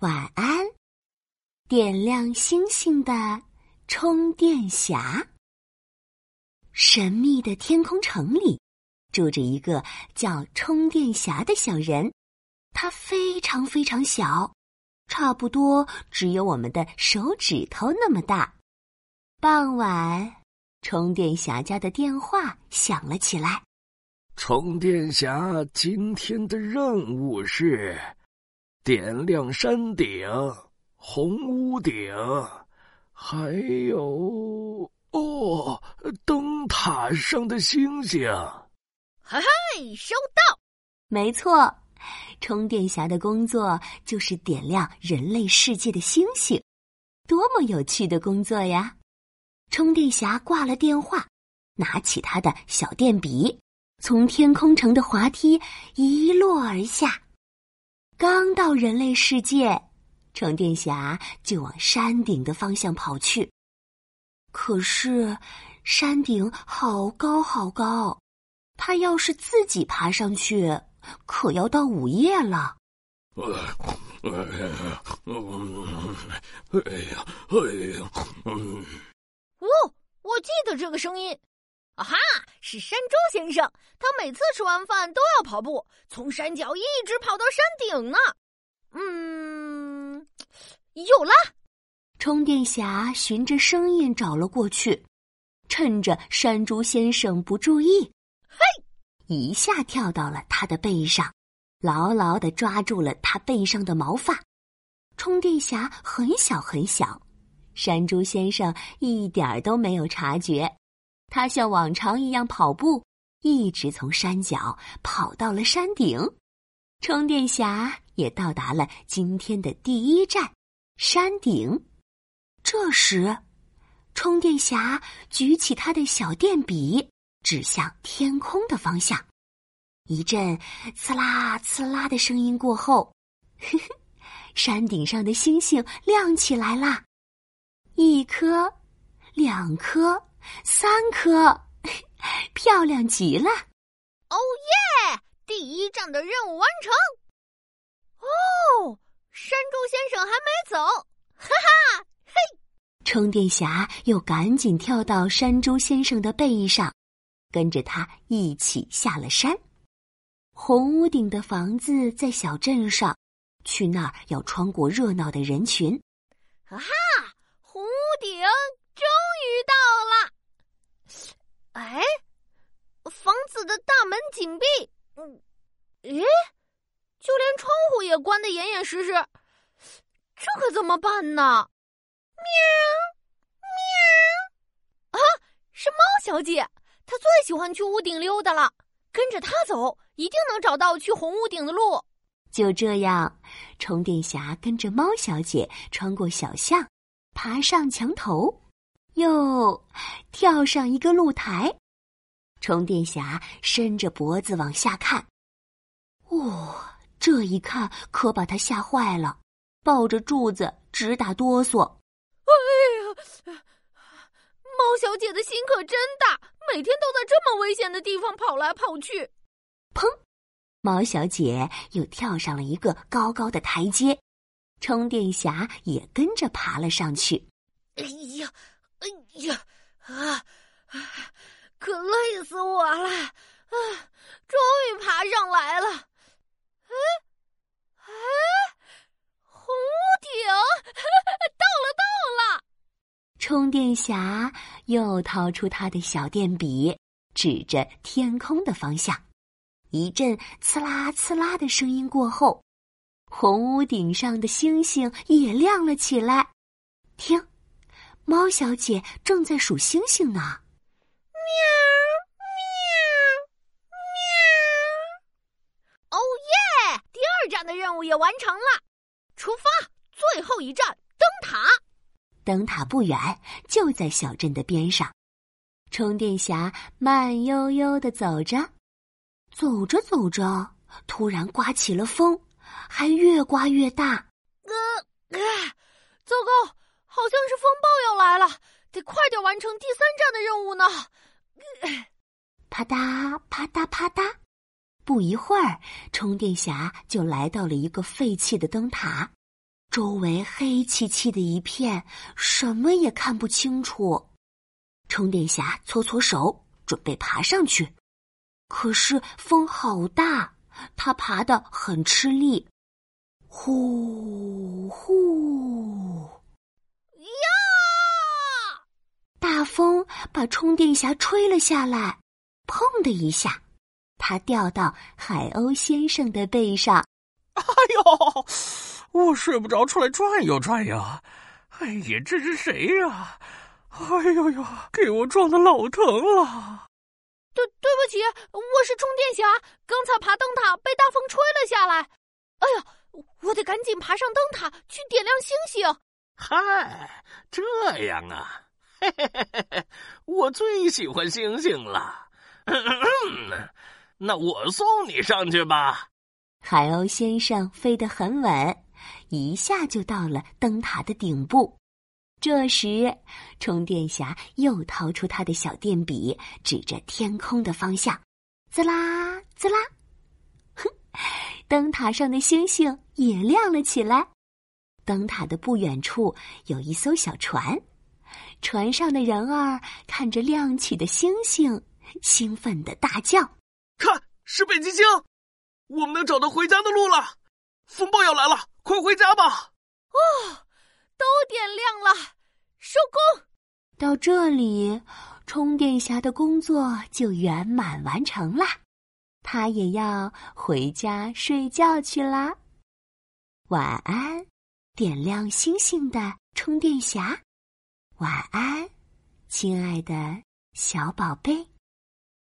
晚安，点亮星星的充电侠。神秘的天空城里，住着一个叫充电侠的小人。他非常非常小，差不多只有我们的手指头那么大。傍晚，充电侠家的电话响了起来。充电侠今天的任务是。点亮山顶、红屋顶，还有哦，灯塔上的星星。嘿嘿，收到。没错，充电侠的工作就是点亮人类世界的星星，多么有趣的工作呀！充电侠挂了电话，拿起他的小电笔，从天空城的滑梯一落而下。刚到人类世界，充电侠就往山顶的方向跑去。可是，山顶好高好高，他要是自己爬上去，可要到午夜了。哎呀，哎呀，哎呀，嗯，哦，我记得这个声音。啊哈！是山猪先生，他每次吃完饭都要跑步，从山脚一直跑到山顶呢。嗯，有了！充电侠循着声音找了过去，趁着山猪先生不注意，嘿，一下跳到了他的背上，牢牢的抓住了他背上的毛发。充电侠很小很小，山猪先生一点儿都没有察觉。他像往常一样跑步，一直从山脚跑到了山顶。充电侠也到达了今天的第一站——山顶。这时，充电侠举起他的小电笔，指向天空的方向。一阵“刺啦刺啦”的声音过后，呵呵，山顶上的星星亮起来啦！一颗，两颗。三颗，漂亮极了！哦耶！第一站的任务完成。哦，山猪先生还没走，哈哈！嘿，充电侠又赶紧跳到山猪先生的背上，跟着他一起下了山。红屋顶的房子在小镇上，去那儿要穿过热闹的人群。哈哈，红屋顶终于到了。哎，房子的大门紧闭，嗯，诶，就连窗户也关得严严实实，这可怎么办呢？喵，喵，啊，是猫小姐，她最喜欢去屋顶溜达了，跟着她走，一定能找到去红屋顶的路。就这样，充电侠跟着猫小姐穿过小巷，爬上墙头。又跳上一个露台，充电侠伸着脖子往下看。哇，这一看可把他吓坏了，抱着柱子直打哆嗦。哎呀，猫小姐的心可真大，每天都在这么危险的地方跑来跑去。砰！猫小姐又跳上了一个高高的台阶，充电侠也跟着爬了上去。哎呀！呀，啊，可累死我了！啊，终于爬上来了。哎，哎，红屋顶，到了，到了！充电侠又掏出他的小电笔，指着天空的方向。一阵“刺啦刺啦”的声音过后，红屋顶上的星星也亮了起来。听。猫小姐正在数星星呢。喵喵喵！哦耶！第二站的任务也完成了，出发！最后一站灯塔。灯塔不远，就在小镇的边上。充电侠慢悠悠的走着，走着走着，突然刮起了风，还越刮越大。呃，糟糕！好像是风暴要来了，得快点完成第三站的任务呢。啪嗒啪嗒啪嗒，不一会儿，充电侠就来到了一个废弃的灯塔，周围黑漆漆的一片，什么也看不清楚。充电侠搓搓手，准备爬上去，可是风好大，他爬得很吃力。呼呼！呀！大风把充电侠吹了下来，砰的一下，他掉到海鸥先生的背上。哎呦！我睡不着，出来转悠转悠。哎呀，这是谁呀？哎呦呦，给我撞的老疼了！对，对不起，我是充电侠，刚才爬灯塔被大风吹了下来。哎呀，我得赶紧爬上灯塔去点亮星星。嗨，这样啊，嘿嘿嘿嘿嘿，我最喜欢星星了。那我送你上去吧。海鸥先生飞得很稳，一下就到了灯塔的顶部。这时，充电侠又掏出他的小电笔，指着天空的方向，滋啦滋啦，哼！灯塔上的星星也亮了起来。灯塔的不远处有一艘小船，船上的人儿看着亮起的星星，兴奋的大叫：“看，是北极星！我们能找到回家的路了！风暴要来了，快回家吧！”哦。都点亮了，收工。到这里，充电侠的工作就圆满完成了，他也要回家睡觉去啦。晚安，点亮星星的充电侠。晚安，亲爱的小宝贝。